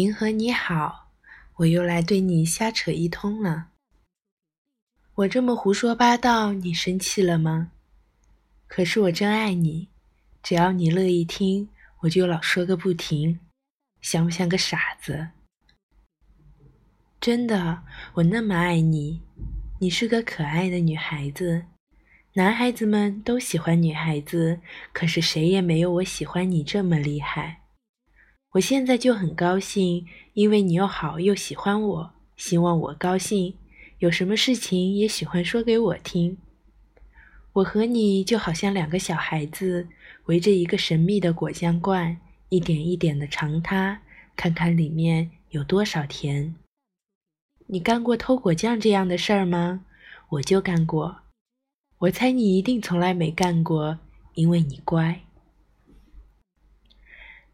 银河你好，我又来对你瞎扯一通了。我这么胡说八道，你生气了吗？可是我真爱你，只要你乐意听，我就老说个不停，像不像个傻子？真的，我那么爱你，你是个可爱的女孩子，男孩子们都喜欢女孩子，可是谁也没有我喜欢你这么厉害。我现在就很高兴，因为你又好又喜欢我，希望我高兴，有什么事情也喜欢说给我听。我和你就好像两个小孩子围着一个神秘的果酱罐，一点一点的尝它，看看里面有多少甜。你干过偷果酱这样的事儿吗？我就干过。我猜你一定从来没干过，因为你乖。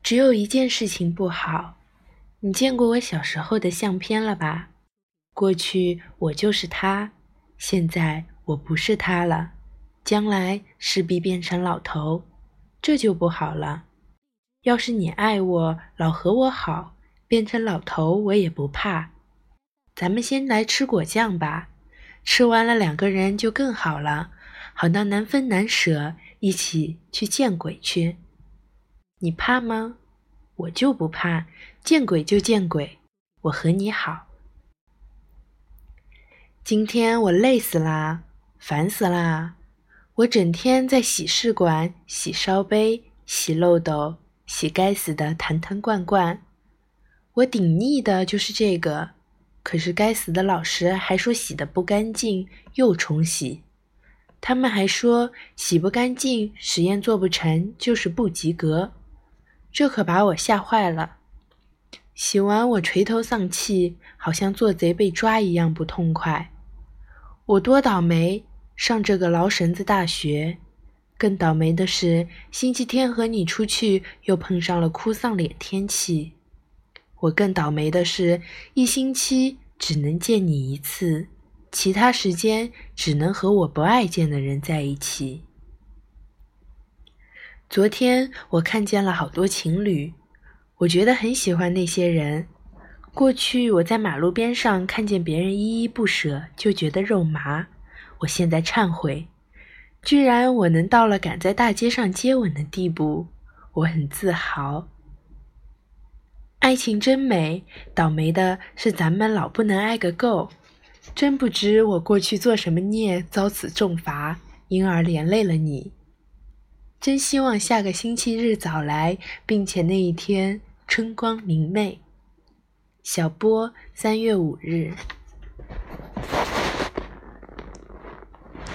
只有一件事情不好，你见过我小时候的相片了吧？过去我就是他，现在我不是他了。将来势必变成老头，这就不好了。要是你爱我，老和我好，变成老头我也不怕。咱们先来吃果酱吧，吃完了两个人就更好了，好到难分难舍，一起去见鬼去。你怕吗？我就不怕，见鬼就见鬼，我和你好。今天我累死啦，烦死啦。我整天在洗试管洗烧杯、洗漏斗、洗该死的坛坛罐罐，我顶腻的就是这个。可是该死的老师还说洗的不干净，又重洗。他们还说洗不干净，实验做不成就是不及格。这可把我吓坏了。洗完我垂头丧气，好像做贼被抓一样不痛快。我多倒霉！上这个劳神子大学，更倒霉的是星期天和你出去又碰上了哭丧脸天气。我更倒霉的是，一星期只能见你一次，其他时间只能和我不爱见的人在一起。昨天我看见了好多情侣，我觉得很喜欢那些人。过去我在马路边上看见别人依依不舍，就觉得肉麻。我现在忏悔，居然我能到了敢在大街上接吻的地步，我很自豪。爱情真美，倒霉的是咱们老不能爱个够。真不知我过去做什么孽，遭此重罚，因而连累了你。真希望下个星期日早来，并且那一天春光明媚。小波，三月五日。